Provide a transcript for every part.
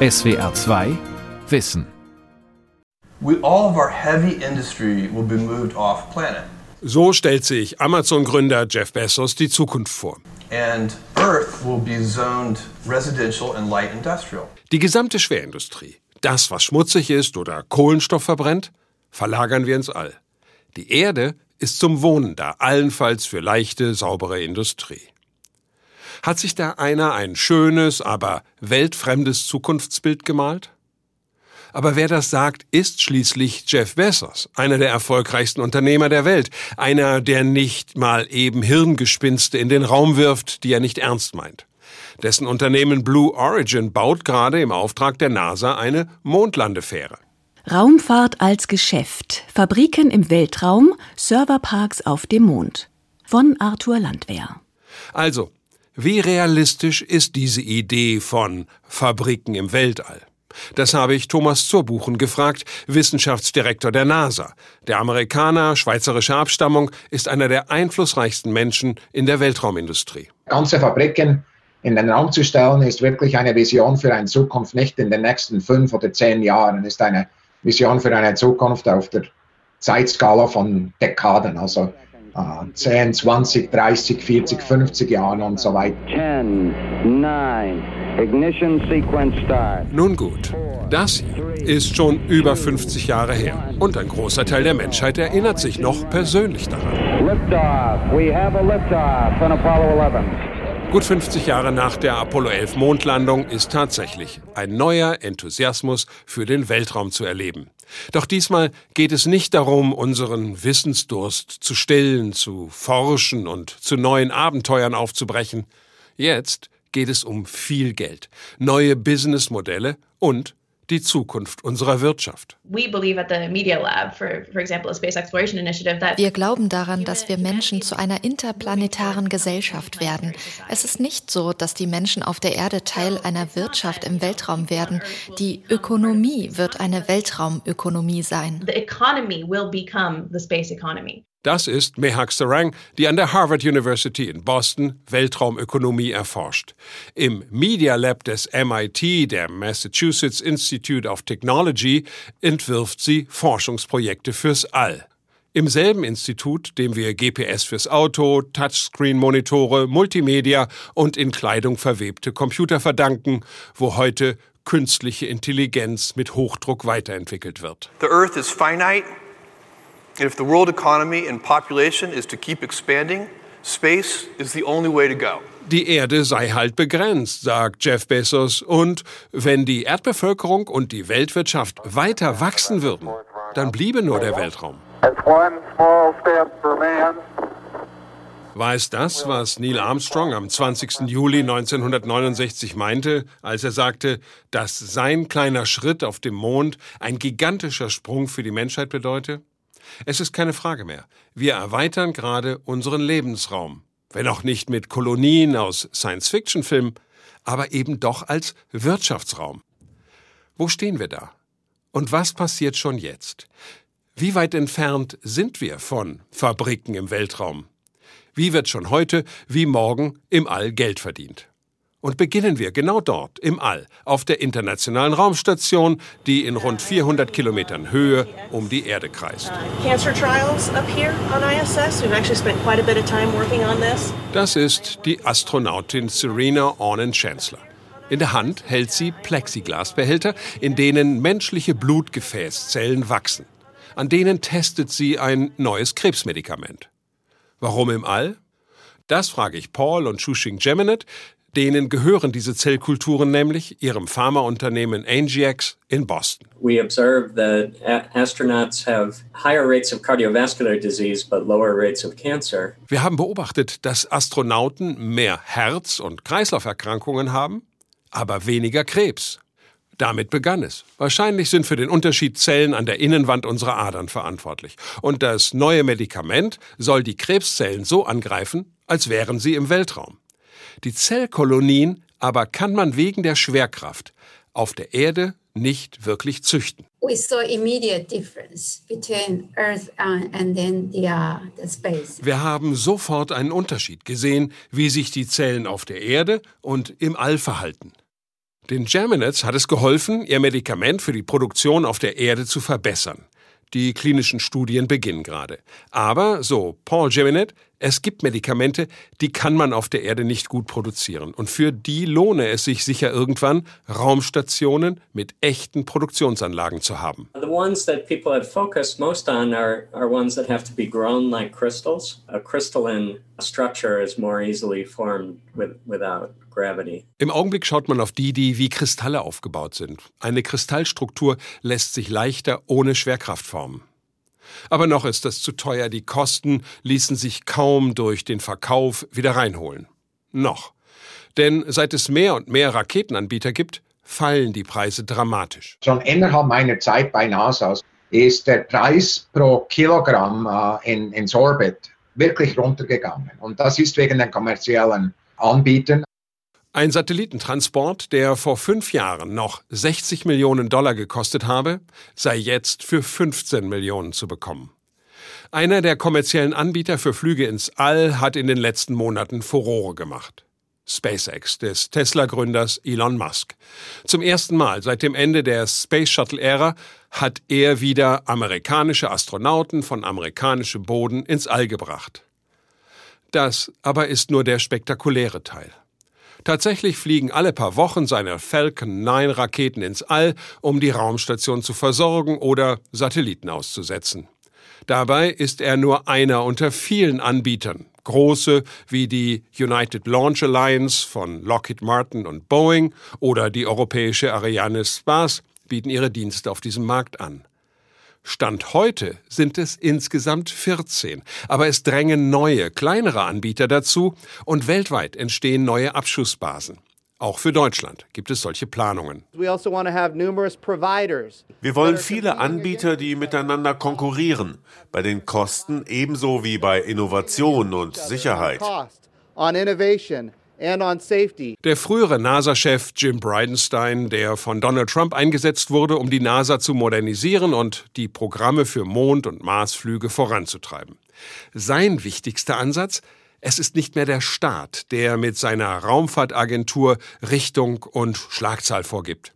SWR 2 Wissen. all of our heavy industry will be moved off planet. So stellt sich Amazon-Gründer Jeff Bezos die Zukunft vor. And Earth will be zoned residential and light industrial. Die gesamte Schwerindustrie, das, was schmutzig ist oder Kohlenstoff verbrennt, verlagern wir ins All. Die Erde ist zum Wohnen da, allenfalls für leichte, saubere Industrie. Hat sich da einer ein schönes, aber weltfremdes Zukunftsbild gemalt? Aber wer das sagt, ist schließlich Jeff Bezos, einer der erfolgreichsten Unternehmer der Welt, einer, der nicht mal eben Hirngespinste in den Raum wirft, die er nicht ernst meint. Dessen Unternehmen Blue Origin baut gerade im Auftrag der NASA eine Mondlandefähre. Raumfahrt als Geschäft, Fabriken im Weltraum, Serverparks auf dem Mond. Von Arthur Landwehr. Also, wie realistisch ist diese Idee von Fabriken im Weltall? Das habe ich Thomas Zurbuchen gefragt, Wissenschaftsdirektor der NASA. Der Amerikaner schweizerischer Abstammung ist einer der einflussreichsten Menschen in der Weltraumindustrie. Ganze Fabriken in den Raum zu stellen, ist wirklich eine Vision für eine Zukunft, nicht in den nächsten fünf oder zehn Jahren, ist eine Vision für eine Zukunft auf der Zeitskala von Dekaden, also 10, 20, 30, 40, 50 Jahren und so weiter. 10, 9, Ignition Sequence Start. Nun gut, das hier ist schon über 50 Jahre her. Und ein großer Teil der Menschheit erinnert sich noch persönlich daran. Liftoff. We have a liftoff on Apollo 11. Gut 50 Jahre nach der Apollo 11 Mondlandung ist tatsächlich ein neuer Enthusiasmus für den Weltraum zu erleben. Doch diesmal geht es nicht darum, unseren Wissensdurst zu stillen, zu forschen und zu neuen Abenteuern aufzubrechen. Jetzt geht es um viel Geld, neue Businessmodelle und die Zukunft unserer Wirtschaft. Wir glauben daran, dass wir Menschen zu einer interplanetaren Gesellschaft werden. Es ist nicht so, dass die Menschen auf der Erde Teil einer Wirtschaft im Weltraum werden. Die Ökonomie wird eine Weltraumökonomie sein. Das ist Mehak Sarang, die an der Harvard University in Boston Weltraumökonomie erforscht. Im Media Lab des MIT, der Massachusetts Institute of Technology, entwirft sie Forschungsprojekte fürs All. Im selben Institut, dem wir GPS fürs Auto, Touchscreen-Monitore, Multimedia und in Kleidung verwebte Computer verdanken, wo heute künstliche Intelligenz mit Hochdruck weiterentwickelt wird. The Earth is finite. And if the world economy and population is to keep expanding, space is the only way to go. Die Erde sei halt begrenzt, sagt Jeff Bezos. Und wenn die Erdbevölkerung und die Weltwirtschaft weiter wachsen würden, dann bliebe nur der Weltraum. War es das, was Neil Armstrong am 20. Juli 1969 meinte, als er sagte, dass sein kleiner Schritt auf dem Mond ein gigantischer Sprung für die Menschheit bedeute? Es ist keine Frage mehr. Wir erweitern gerade unseren Lebensraum. Wenn auch nicht mit Kolonien aus Science-Fiction-Filmen, aber eben doch als Wirtschaftsraum. Wo stehen wir da? Und was passiert schon jetzt? Wie weit entfernt sind wir von Fabriken im Weltraum? Wie wird schon heute wie morgen im All Geld verdient? Und beginnen wir genau dort, im All, auf der Internationalen Raumstation, die in rund 400 Kilometern Höhe um die Erde kreist. Das ist die Astronautin Serena Ornan-Chancellor. In der Hand hält sie Plexiglasbehälter, in denen menschliche Blutgefäßzellen wachsen. An denen testet sie ein neues Krebsmedikament. Warum im All? Das frage ich Paul und Shushing Geminet, Denen gehören diese Zellkulturen nämlich ihrem Pharmaunternehmen Angiex in Boston. We observe that astronauts have higher rates of cardiovascular disease but lower rates of cancer. Wir haben beobachtet, dass Astronauten mehr Herz- und Kreislauferkrankungen haben, aber weniger Krebs. Damit begann es. Wahrscheinlich sind für den Unterschied Zellen an der Innenwand unserer Adern verantwortlich. Und das neue Medikament soll die Krebszellen so angreifen, als wären sie im Weltraum. Die Zellkolonien aber kann man wegen der Schwerkraft auf der Erde nicht wirklich züchten. Uh, Wir haben sofort einen Unterschied gesehen, wie sich die Zellen auf der Erde und im All verhalten. Den Germinats hat es geholfen, ihr Medikament für die Produktion auf der Erde zu verbessern. Die klinischen Studien beginnen gerade. Aber, so Paul Geminet, es gibt Medikamente, die kann man auf der Erde nicht gut produzieren. Und für die lohne es sich sicher irgendwann, Raumstationen mit echten Produktionsanlagen zu haben. The ones that people have focused most on are, are ones that have to be grown like crystals. A crystalline structure is more easily formed with, without gravity. Im Augenblick schaut man auf die, die wie Kristalle aufgebaut sind. Eine Kristallstruktur lässt sich leichter ohne Schwerkraft formen. Aber noch ist das zu teuer, die Kosten ließen sich kaum durch den Verkauf wieder reinholen. Noch. Denn seit es mehr und mehr Raketenanbieter gibt, fallen die Preise dramatisch. Schon innerhalb meiner Zeit bei NASA ist der Preis pro Kilogramm äh, in, ins Orbit wirklich runtergegangen. Und das ist wegen den kommerziellen Anbietern. Ein Satellitentransport, der vor fünf Jahren noch 60 Millionen Dollar gekostet habe, sei jetzt für 15 Millionen zu bekommen. Einer der kommerziellen Anbieter für Flüge ins All hat in den letzten Monaten Furore gemacht. SpaceX des Tesla-Gründers Elon Musk. Zum ersten Mal seit dem Ende der Space Shuttle-Ära hat er wieder amerikanische Astronauten von amerikanischem Boden ins All gebracht. Das aber ist nur der spektakuläre Teil. Tatsächlich fliegen alle paar Wochen seine Falcon 9 Raketen ins All, um die Raumstation zu versorgen oder Satelliten auszusetzen. Dabei ist er nur einer unter vielen Anbietern. Große wie die United Launch Alliance von Lockheed Martin und Boeing oder die europäische Ariane Space bieten ihre Dienste auf diesem Markt an. Stand heute sind es insgesamt 14, aber es drängen neue, kleinere Anbieter dazu und weltweit entstehen neue Abschussbasen. Auch für Deutschland gibt es solche Planungen. Also Wir wollen viele Anbieter, die miteinander konkurrieren, bei den Kosten ebenso wie bei Innovation und Sicherheit. Der frühere NASA-Chef Jim Bridenstine, der von Donald Trump eingesetzt wurde, um die NASA zu modernisieren und die Programme für Mond- und Marsflüge voranzutreiben. Sein wichtigster Ansatz? Es ist nicht mehr der Staat, der mit seiner Raumfahrtagentur Richtung und Schlagzahl vorgibt.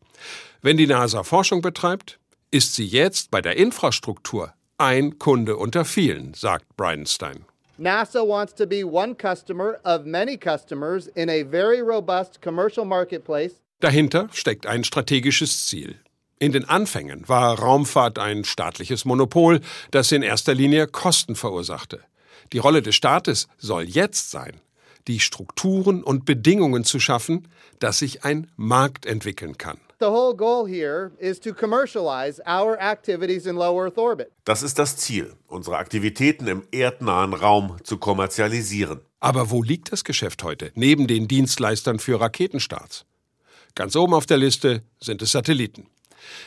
Wenn die NASA Forschung betreibt, ist sie jetzt bei der Infrastruktur ein Kunde unter vielen, sagt Bridenstine. NASA wants to be one customer of many customers in a very robust commercial marketplace. Dahinter steckt ein strategisches Ziel. In den Anfängen war Raumfahrt ein staatliches Monopol, das in erster Linie Kosten verursachte. Die Rolle des Staates soll jetzt sein, die Strukturen und Bedingungen zu schaffen, dass sich ein Markt entwickeln kann. Das ist das Ziel, unsere Aktivitäten im erdnahen Raum zu kommerzialisieren. Aber wo liegt das Geschäft heute, neben den Dienstleistern für Raketenstarts? Ganz oben auf der Liste sind es Satelliten.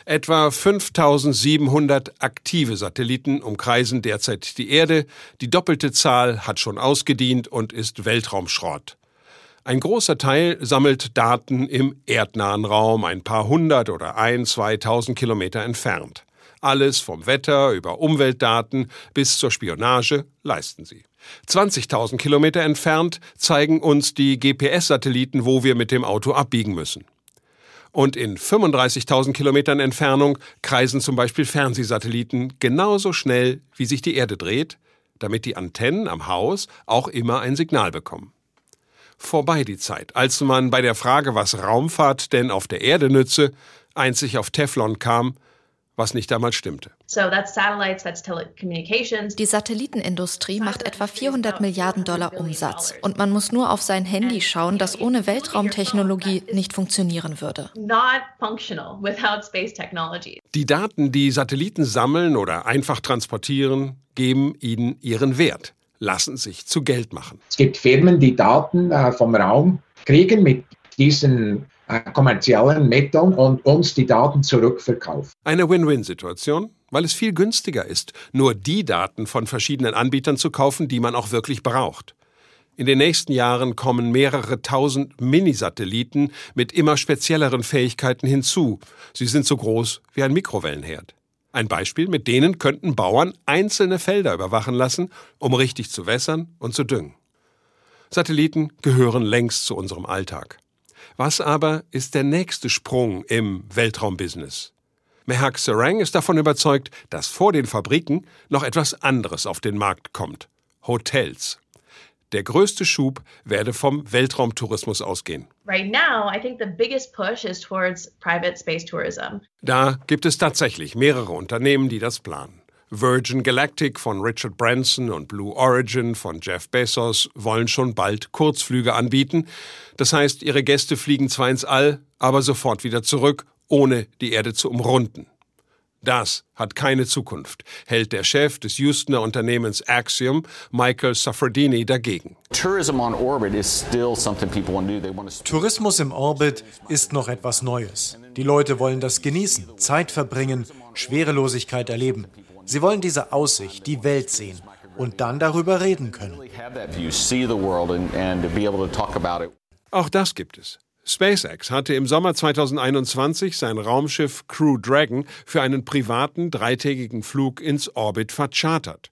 Etwa 5700 aktive Satelliten umkreisen derzeit die Erde. Die doppelte Zahl hat schon ausgedient und ist Weltraumschrott. Ein großer Teil sammelt Daten im erdnahen Raum, ein paar hundert oder ein, zweitausend Kilometer entfernt. Alles vom Wetter über Umweltdaten bis zur Spionage leisten sie. 20.000 Kilometer entfernt zeigen uns die GPS-Satelliten, wo wir mit dem Auto abbiegen müssen. Und in 35.000 Kilometern Entfernung kreisen zum Beispiel Fernsehsatelliten genauso schnell, wie sich die Erde dreht, damit die Antennen am Haus auch immer ein Signal bekommen vorbei die Zeit, als man bei der Frage, was Raumfahrt denn auf der Erde nütze, einzig auf Teflon kam, was nicht damals stimmte. Die Satellitenindustrie macht etwa 400 Milliarden Dollar Umsatz. Und man muss nur auf sein Handy schauen, das ohne Weltraumtechnologie nicht funktionieren würde. Die Daten, die Satelliten sammeln oder einfach transportieren, geben ihnen ihren Wert lassen sich zu Geld machen. Es gibt Firmen, die Daten äh, vom Raum kriegen mit diesen äh, kommerziellen Mitteln und uns die Daten zurückverkaufen. Eine Win-Win-Situation, weil es viel günstiger ist, nur die Daten von verschiedenen Anbietern zu kaufen, die man auch wirklich braucht. In den nächsten Jahren kommen mehrere tausend Minisatelliten mit immer spezielleren Fähigkeiten hinzu. Sie sind so groß wie ein Mikrowellenherd. Ein Beispiel, mit denen könnten Bauern einzelne Felder überwachen lassen, um richtig zu wässern und zu düngen. Satelliten gehören längst zu unserem Alltag. Was aber ist der nächste Sprung im Weltraumbusiness? Mehak Serang ist davon überzeugt, dass vor den Fabriken noch etwas anderes auf den Markt kommt. Hotels. Der größte Schub werde vom Weltraumtourismus ausgehen. Da gibt es tatsächlich mehrere Unternehmen, die das planen. Virgin Galactic von Richard Branson und Blue Origin von Jeff Bezos wollen schon bald Kurzflüge anbieten. Das heißt, ihre Gäste fliegen zwar ins All, aber sofort wieder zurück, ohne die Erde zu umrunden. Das hat keine Zukunft, hält der Chef des Houstoner Unternehmens Axiom, Michael Saffredini, dagegen. Tourismus im Orbit ist noch etwas Neues. Die Leute wollen das genießen, Zeit verbringen, Schwerelosigkeit erleben. Sie wollen diese Aussicht, die Welt sehen und dann darüber reden können. Auch das gibt es. SpaceX hatte im Sommer 2021 sein Raumschiff Crew Dragon für einen privaten dreitägigen Flug ins Orbit verchartert.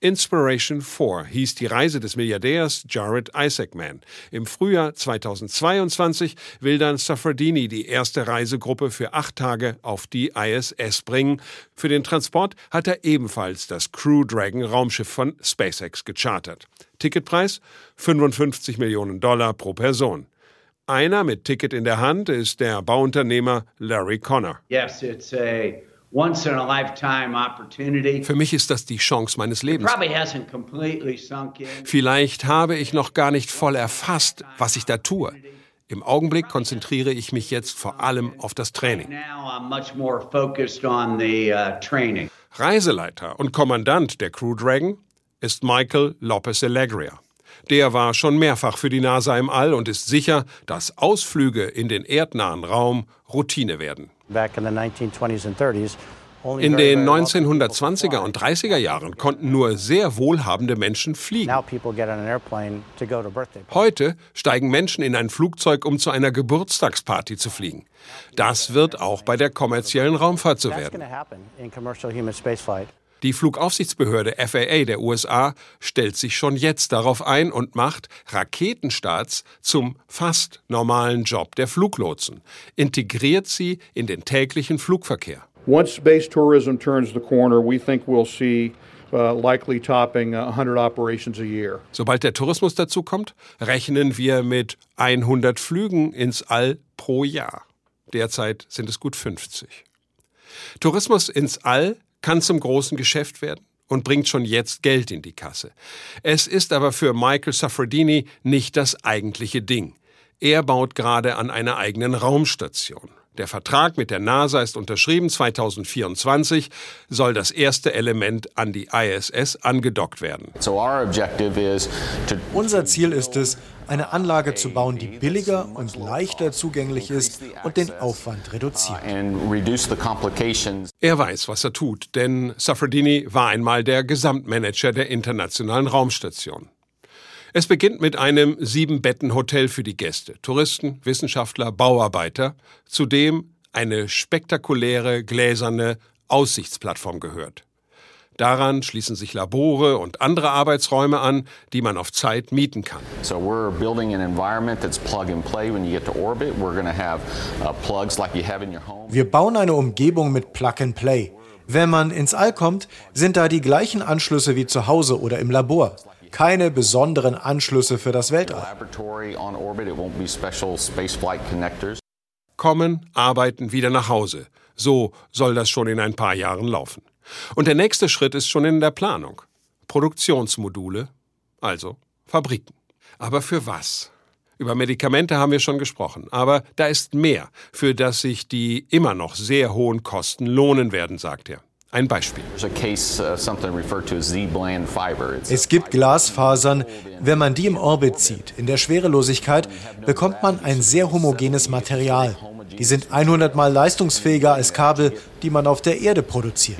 Inspiration 4 hieß die Reise des Milliardärs Jared Isaacman. Im Frühjahr 2022 will dann Saffredini die erste Reisegruppe für acht Tage auf die ISS bringen. Für den Transport hat er ebenfalls das Crew Dragon Raumschiff von SpaceX gechartert. Ticketpreis 55 Millionen Dollar pro Person. Einer mit Ticket in der Hand ist der Bauunternehmer Larry Connor. Yes, it's a once in a lifetime opportunity. Für mich ist das die Chance meines Lebens. Vielleicht habe ich noch gar nicht voll erfasst, was ich da tue. Im Augenblick konzentriere ich mich jetzt vor allem auf das Training. Uh, Reiseleiter und Kommandant der Crew Dragon ist Michael Lopez Alegria. Der war schon mehrfach für die NASA im All und ist sicher, dass Ausflüge in den erdnahen Raum Routine werden. In den 1920er und 30er Jahren konnten nur sehr wohlhabende Menschen fliegen. Heute steigen Menschen in ein Flugzeug, um zu einer Geburtstagsparty zu fliegen. Das wird auch bei der kommerziellen Raumfahrt so werden. Die Flugaufsichtsbehörde FAA der USA stellt sich schon jetzt darauf ein und macht Raketenstarts zum fast normalen Job der Fluglotsen, integriert sie in den täglichen Flugverkehr. Once space tourism turns the corner, we think we'll see Uh, likely topping 100 operations a year. Sobald der Tourismus dazu kommt, rechnen wir mit 100 Flügen ins All pro Jahr. Derzeit sind es gut 50. Tourismus ins All kann zum großen Geschäft werden und bringt schon jetzt Geld in die Kasse. Es ist aber für Michael Saffredini nicht das eigentliche Ding. Er baut gerade an einer eigenen Raumstation. Der Vertrag mit der NASA ist unterschrieben. 2024 soll das erste Element an die ISS angedockt werden. Unser Ziel ist es, eine Anlage zu bauen, die billiger und leichter zugänglich ist und den Aufwand reduziert. Er weiß, was er tut, denn Safradini war einmal der Gesamtmanager der Internationalen Raumstation. Es beginnt mit einem Sieben-Betten-Hotel für die Gäste, Touristen, Wissenschaftler, Bauarbeiter, zu dem eine spektakuläre gläserne Aussichtsplattform gehört. Daran schließen sich Labore und andere Arbeitsräume an, die man auf Zeit mieten kann. So we're building an environment that's plug and play when you get to orbit. We're going to have uh, plugs like you have in your home. Wir bauen eine Umgebung mit Plug and Play. Wenn man ins All kommt, sind da die gleichen Anschlüsse wie zu Hause oder im Labor. Keine besonderen Anschlüsse für das Weltall. Kommen, arbeiten, wieder nach Hause. So soll das schon in ein paar Jahren laufen. Und der nächste Schritt ist schon in der Planung. Produktionsmodule, also Fabriken. Aber für was? Über Medikamente haben wir schon gesprochen, aber da ist mehr, für das sich die immer noch sehr hohen Kosten lohnen werden, sagt er. Ein Beispiel. Uh, es gibt Glasfasern. Wenn man die im Orbit zieht, in der Schwerelosigkeit, bekommt man ein sehr homogenes Material. Die sind 100 mal leistungsfähiger als Kabel, die man auf der Erde produziert.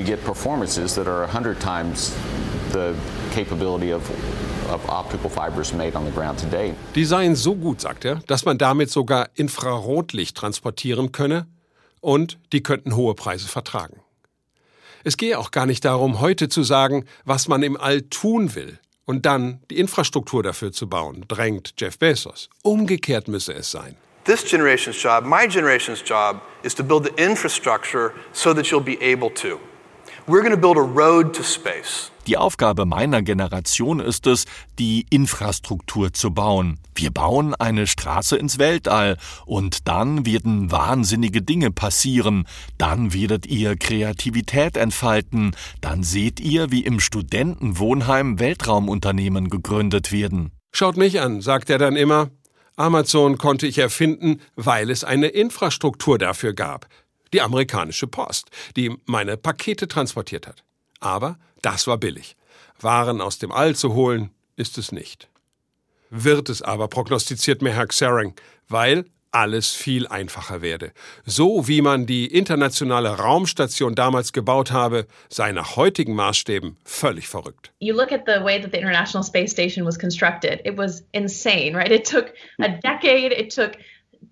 Die seien so gut, sagt er, dass man damit sogar Infrarotlicht transportieren könne und die könnten hohe Preise vertragen. Es gehe auch gar nicht darum, heute zu sagen, was man im All tun will und dann die Infrastruktur dafür zu bauen, drängt Jeff Bezos. Umgekehrt müsse es sein. This generation's job, my generation's job, is to build the infrastructure so that you'll be able to. We're going to build a road to space. Die Aufgabe meiner Generation ist es, die Infrastruktur zu bauen. Wir bauen eine Straße ins Weltall und dann werden wahnsinnige Dinge passieren. Dann werdet ihr Kreativität entfalten. Dann seht ihr, wie im Studentenwohnheim Weltraumunternehmen gegründet werden. Schaut mich an, sagt er dann immer. Amazon konnte ich erfinden, weil es eine Infrastruktur dafür gab. Die amerikanische Post, die meine Pakete transportiert hat. Aber das war billig. Waren aus dem All zu holen, ist es nicht. Wird es aber, prognostiziert mir Herr Xering, weil alles viel einfacher werde. So wie man die internationale Raumstation damals gebaut habe, sei nach heutigen Maßstäben völlig verrückt. You look at the way that the International Space Station was constructed. It was insane, right? It took a decade, it took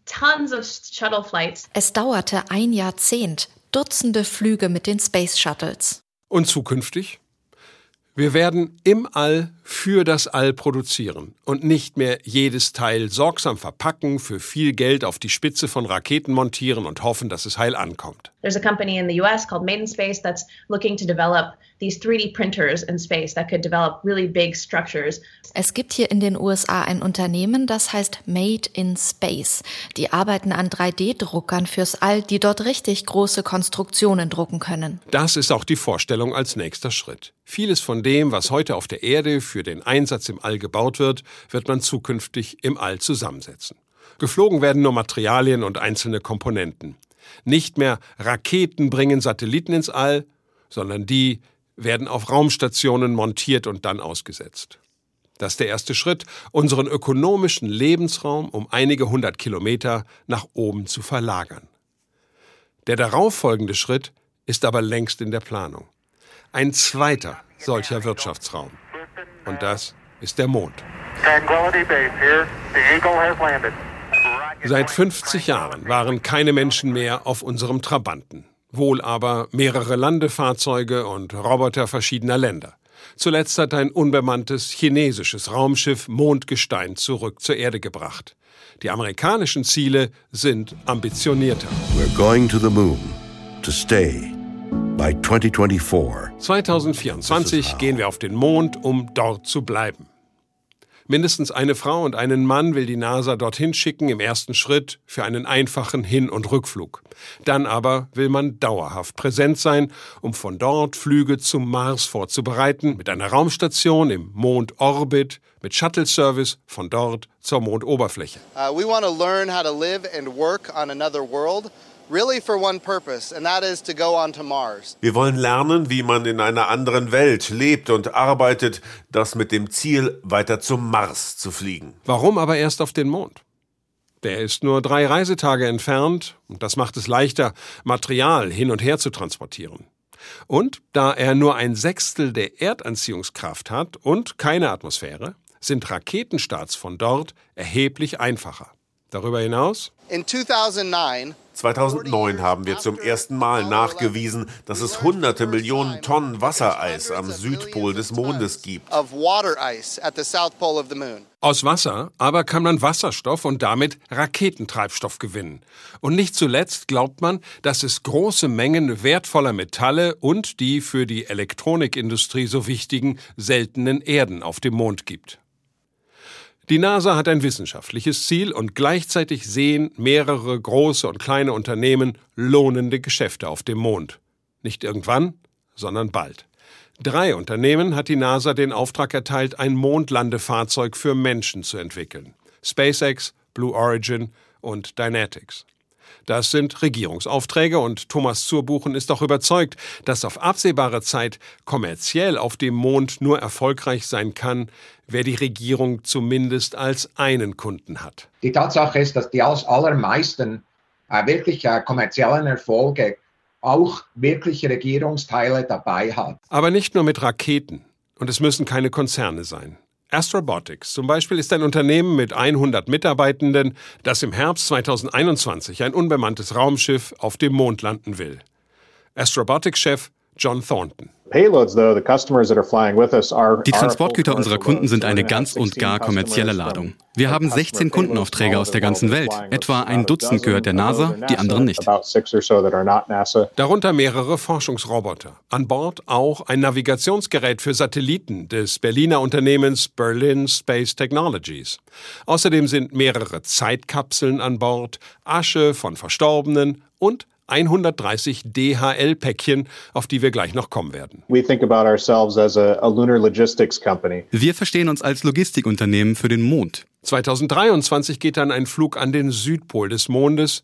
tons of shuttle flights. Es dauerte ein Jahrzehnt, Dutzende Flüge mit den Space Shuttles. Und zukünftig? Wir werden im All für das All produzieren und nicht mehr jedes Teil sorgsam verpacken, für viel Geld auf die Spitze von Raketen montieren und hoffen, dass es heil ankommt. There's a company in the US called Maiden Space that's looking to develop these 3D printers in space that could develop really big structures. Es gibt hier in den USA ein Unternehmen, das heißt Made in Space. Die arbeiten an 3D-Druckern fürs All, die dort richtig große Konstruktionen drucken können. Das ist auch die Vorstellung als nächster Schritt. Vieles von dem, was heute auf der Erde für den Einsatz im All gebaut wird, wird man zukünftig im All zusammensetzen. Geflogen werden nur Materialien und einzelne Komponenten. Nicht mehr Raketen bringen Satelliten ins All, sondern die werden auf Raumstationen montiert und dann ausgesetzt. Das ist der erste Schritt, unseren ökonomischen Lebensraum um einige hundert Kilometer nach oben zu verlagern. Der darauffolgende Schritt ist aber längst in der Planung. Ein zweiter solcher Wirtschaftsraum. Und das ist der Mond. Seit 50 Jahren waren keine Menschen mehr auf unserem Trabanten. Wohl aber mehrere Landefahrzeuge und Roboter verschiedener Länder. Zuletzt hat ein unbemanntes chinesisches Raumschiff Mondgestein zurück zur Erde gebracht. Die amerikanischen Ziele sind ambitionierter. We're going to the moon to stay by 2024. 2024 gehen wir auf den Mond, um dort zu bleiben. Mindestens eine Frau und einen Mann will die NASA dorthin schicken im ersten Schritt für einen einfachen Hin- und Rückflug. Dann aber will man dauerhaft präsent sein, um von dort Flüge zum Mars vorzubereiten, mit einer Raumstation im Mondorbit, mit Shuttle-Service von dort zur Mondoberfläche. Uh, we want to learn how to live and work on another world really for one purpose, and that is to go on to Mars. Wir wollen lernen, wie man in einer anderen Welt lebt und arbeitet, das mit dem Ziel, weiter zum Mars zu fliegen. Warum aber erst auf den Mond? Der ist nur drei Reisetage entfernt und das macht es leichter, Material hin und her zu transportieren. Und da er nur ein Sechstel der Erdanziehungskraft hat und keine Atmosphäre, sind Raketenstarts von dort erheblich einfacher. Darüber hinaus? In 2009 2009 haben wir zum ersten Mal nachgewiesen, dass es hunderte Millionen Tonnen Wassereis am Südpol des Mondes gibt. Aus Wasser aber kann man Wasserstoff und damit Raketentreibstoff gewinnen. Und nicht zuletzt glaubt man, dass es große Mengen wertvoller Metalle und die für die Elektronikindustrie so wichtigen seltenen Erden auf dem Mond gibt. Die NASA hat ein wissenschaftliches Ziel und gleichzeitig sehen mehrere große und kleine Unternehmen lohnende Geschäfte auf dem Mond. Nicht irgendwann, sondern bald. Drei Unternehmen hat die NASA den Auftrag erteilt, ein Mondlandefahrzeug für Menschen zu entwickeln. SpaceX, Blue Origin und Dynetics. Das sind Regierungsaufträge und Thomas Zurbuchen ist auch überzeugt, dass auf absehbare Zeit kommerziell auf dem Mond nur erfolgreich sein kann, wer die Regierung zumindest als einen Kunden hat. Die Tatsache ist, dass die allermeisten äh, wirklich äh, kommerziellen Erfolge auch wirkliche Regierungsteile dabei hat. Aber nicht nur mit Raketen. Und es müssen keine Konzerne sein. Astrobotics zum Beispiel ist ein Unternehmen mit 100 Mitarbeitenden, das im Herbst 2021 ein unbemanntes Raumschiff auf dem Mond landen will. Astrobotics-Chef John Thornton. Die Transportgüter unserer Kunden sind eine ganz und gar kommerzielle Ladung. Wir haben 16 Kundenaufträge aus der ganzen Welt. Etwa ein Dutzend gehört der NASA, die anderen nicht. Darunter mehrere Forschungsroboter. An Bord auch ein Navigationsgerät für Satelliten des Berliner Unternehmens Berlin Space Technologies. Außerdem sind mehrere Zeitkapseln an Bord, Asche von Verstorbenen und 130 DHL-Päckchen, auf die wir gleich noch kommen werden. Wir verstehen uns als Logistikunternehmen für den Mond. 2023 geht dann ein Flug an den Südpol des Mondes.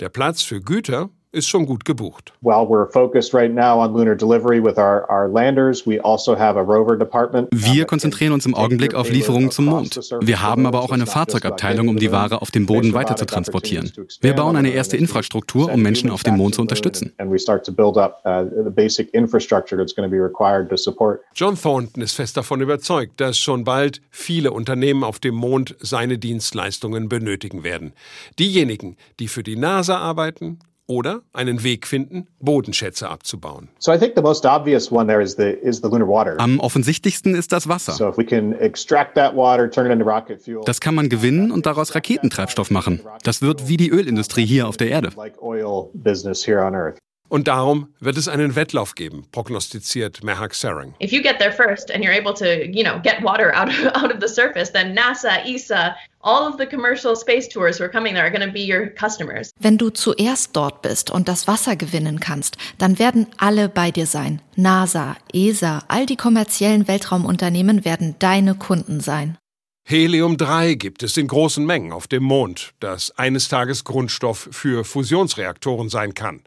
Der Platz für Güter ist schon gut gebucht. Also Wir konzentrieren uns im Augenblick auf Lieferungen zum Mond. Wir haben aber auch eine Fahrzeugabteilung, um die Ware auf dem Boden weiter zu transportieren. Wir bauen eine erste Infrastruktur, um Menschen auf dem Mond zu unterstützen. Uh, John Thornton ist fest davon überzeugt, dass schon bald viele Unternehmen auf dem Mond seine Dienstleistungen benötigen werden. Diejenigen, die für die NASA arbeiten oder einen Weg finden, Bodenschätze abzubauen. Am offensichtlichsten ist das Wasser. Das kann man gewinnen und daraus Raketentreibstoff machen. Das wird wie die Ölindustrie hier auf der Erde. Und darum wird es einen Wettlauf geben, prognostiziert Mehak Sarang. If you get there first and you're able to, you know, get water out of, out of the surface, then NASA, ESA, all of the commercial space tours who are coming there are going to be your customers. Wenn du zuerst dort bist und das Wasser gewinnen kannst, dann werden alle bei dir sein. NASA, ESA, all die kommerziellen Weltraumunternehmen werden deine Kunden sein. Helium-3 gibt es in großen Mengen auf dem Mond, das eines Tages Grundstoff für Fusionsreaktoren sein kann.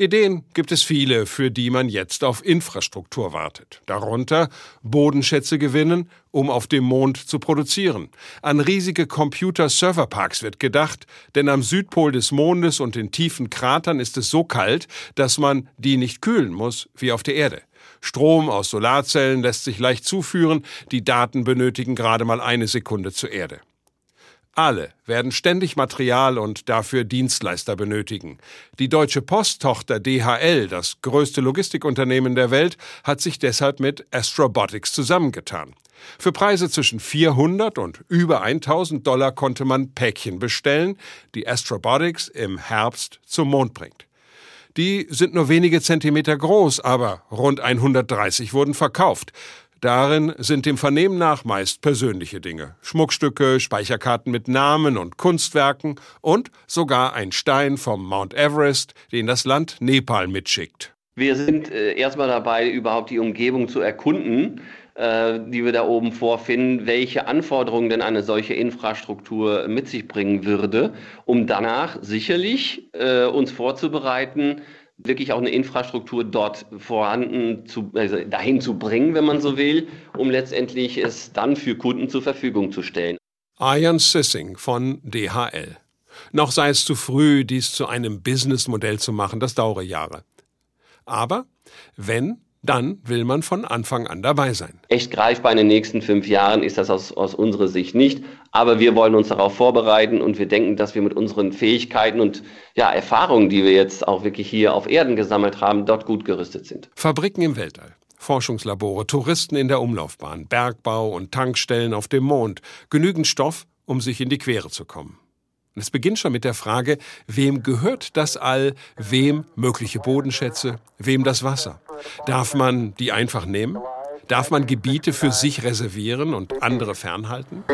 Ideen gibt es viele, für die man jetzt auf Infrastruktur wartet. Darunter Bodenschätze gewinnen, um auf dem Mond zu produzieren. An riesige Computer-Serverparks wird gedacht, denn am Südpol des Mondes und in tiefen Kratern ist es so kalt, dass man die nicht kühlen muss wie auf der Erde. Strom aus Solarzellen lässt sich leicht zuführen, die Daten benötigen gerade mal eine Sekunde zur Erde. Alle werden ständig Material und dafür Dienstleister benötigen. Die deutsche Posttochter DHL, das größte Logistikunternehmen der Welt, hat sich deshalb mit Astrobotics zusammengetan. Für Preise zwischen 400 und über 1000 Dollar konnte man Päckchen bestellen, die Astrobotics im Herbst zum Mond bringt. Die sind nur wenige Zentimeter groß, aber rund 130 wurden verkauft. Darin sind dem Vernehmen nach meist persönliche Dinge. Schmuckstücke, Speicherkarten mit Namen und Kunstwerken und sogar ein Stein vom Mount Everest, den das Land Nepal mitschickt. Wir sind äh, erstmal dabei, überhaupt die Umgebung zu erkunden, äh, die wir da oben vorfinden, welche Anforderungen denn eine solche Infrastruktur mit sich bringen würde, um danach sicherlich äh, uns vorzubereiten, wirklich auch eine Infrastruktur dort vorhanden zu, also dahin zu bringen, wenn man so will, um letztendlich es dann für Kunden zur Verfügung zu stellen. Ian Sissing von DHL. Noch sei es zu früh, dies zu einem Businessmodell zu machen, das dauere Jahre. Aber wenn dann will man von Anfang an dabei sein. Echt greifbar in den nächsten fünf Jahren ist das aus, aus unserer Sicht nicht. Aber wir wollen uns darauf vorbereiten und wir denken, dass wir mit unseren Fähigkeiten und ja, Erfahrungen, die wir jetzt auch wirklich hier auf Erden gesammelt haben, dort gut gerüstet sind. Fabriken im Weltall. Forschungslabore, Touristen in der Umlaufbahn, Bergbau und Tankstellen auf dem Mond. Genügend Stoff, um sich in die Quere zu kommen. Es beginnt schon mit der Frage, wem gehört das All, wem mögliche Bodenschätze, wem das Wasser. Darf man die einfach nehmen? Darf man Gebiete für sich reservieren und andere fernhalten?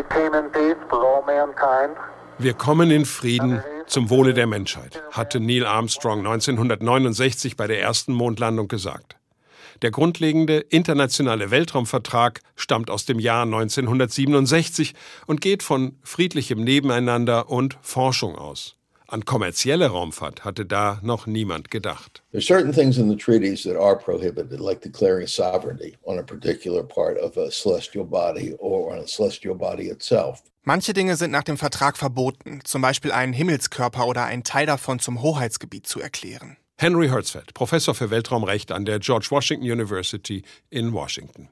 Wir kommen in Frieden zum Wohle der Menschheit, hatte Neil Armstrong 1969 bei der ersten Mondlandung gesagt. Der grundlegende internationale Weltraumvertrag stammt aus dem Jahr 1967 und geht von friedlichem Nebeneinander und Forschung aus. An kommerzielle Raumfahrt hatte da noch niemand gedacht. There are certain things in the treaties that are prohibited, like declaring sovereignty on a particular part of a celestial body or on a celestial body itself. Manche Dinge sind nach dem Vertrag verboten, zum Beispiel einen Himmelskörper oder einen Teil davon zum Hoheitsgebiet zu erklären. Henry Hertzfeld, Professor für Weltraumrecht an der George Washington University in Washington.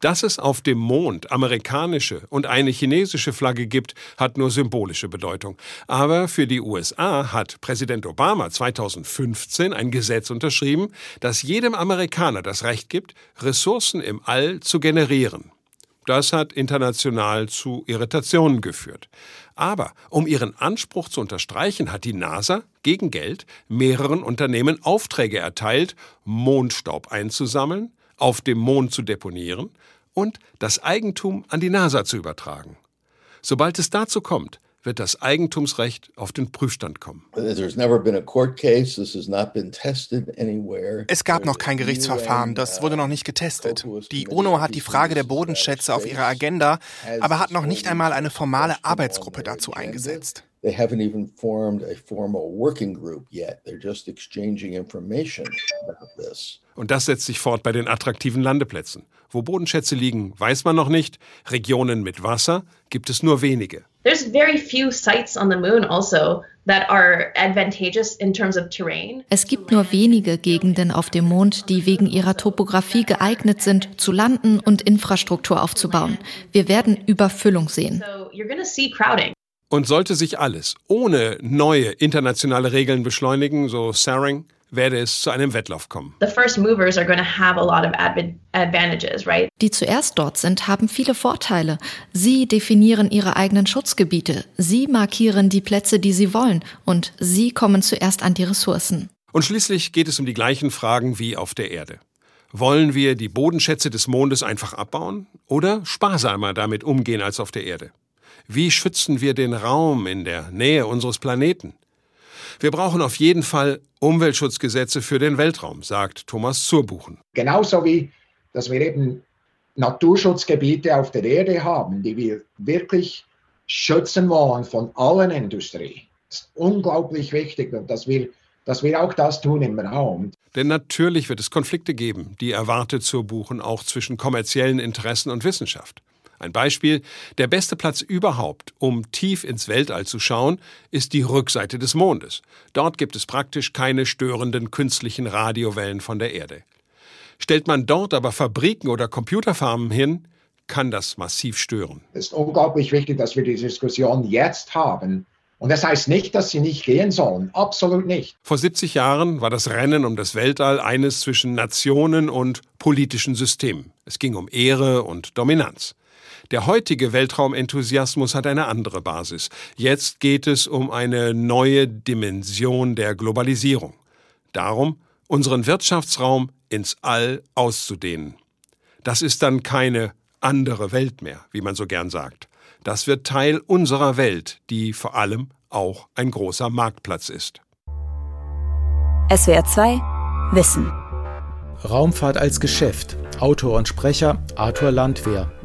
Dass es auf dem Mond amerikanische und eine chinesische Flagge gibt, hat nur symbolische Bedeutung. Aber für die USA hat Präsident Obama 2015 ein Gesetz unterschrieben, das jedem Amerikaner das Recht gibt, Ressourcen im All zu generieren. Das hat international zu Irritationen geführt. Aber um ihren Anspruch zu unterstreichen, hat die NASA gegen Geld mehreren Unternehmen Aufträge erteilt, Mondstaub einzusammeln, auf dem Mond zu deponieren und das Eigentum an die NASA zu übertragen. Sobald es dazu kommt, wird das Eigentumsrecht auf den Prüfstand kommen. Es gab noch kein Gerichtsverfahren, das wurde noch nicht getestet. Die UNO hat die Frage der Bodenschätze auf ihrer Agenda, aber hat noch nicht einmal eine formale Arbeitsgruppe dazu eingesetzt. They haven't even formed a formal working group yet. They're just exchanging information about this. Und das setzt sich fort bei den attraktiven Landeplätzen. Wo Bodenschätze liegen, weiß man noch nicht. Regionen mit Wasser gibt es nur wenige. There's very few sites on the moon also that are advantageous in terms of terrain. Es gibt nur wenige Gegenden auf dem Mond, die wegen ihrer Topographie geeignet sind, zu landen und Infrastruktur aufzubauen. Wir werden Überfüllung sehen. Und sollte sich alles ohne neue internationale Regeln beschleunigen, so Saring, werde es zu einem Wettlauf kommen. Die zuerst dort sind, haben viele Vorteile. Sie definieren ihre eigenen Schutzgebiete, sie markieren die Plätze, die sie wollen, und sie kommen zuerst an die Ressourcen. Und schließlich geht es um die gleichen Fragen wie auf der Erde. Wollen wir die Bodenschätze des Mondes einfach abbauen oder sparsamer damit umgehen als auf der Erde? Wie schützen wir den Raum in der Nähe unseres Planeten? Wir brauchen auf jeden Fall Umweltschutzgesetze für den Weltraum, sagt Thomas Zurbuchen. Genauso wie, dass wir eben Naturschutzgebiete auf der Erde haben, die wir wirklich schützen wollen von allen Industrien. Das ist unglaublich wichtig, dass wir, dass wir auch das tun im Raum. Denn natürlich wird es Konflikte geben, die erwartet Zurbuchen auch zwischen kommerziellen Interessen und Wissenschaft. Ein Beispiel, der beste Platz überhaupt, um tief ins Weltall zu schauen, ist die Rückseite des Mondes. Dort gibt es praktisch keine störenden künstlichen Radiowellen von der Erde. Stellt man dort aber Fabriken oder Computerfarmen hin, kann das massiv stören. Es ist unglaublich wichtig, dass wir die Diskussion jetzt haben. Und das heißt nicht, dass sie nicht gehen sollen. Absolut nicht. Vor 70 Jahren war das Rennen um das Weltall eines zwischen Nationen und politischen Systemen. Es ging um Ehre und Dominanz. Der heutige Weltraumenthusiasmus hat eine andere Basis. Jetzt geht es um eine neue Dimension der Globalisierung. Darum, unseren Wirtschaftsraum ins All auszudehnen. Das ist dann keine andere Welt mehr, wie man so gern sagt. Das wird Teil unserer Welt, die vor allem auch ein großer Marktplatz ist. SWR 2 Wissen Raumfahrt als Geschäft. Autor und Sprecher Arthur Landwehr.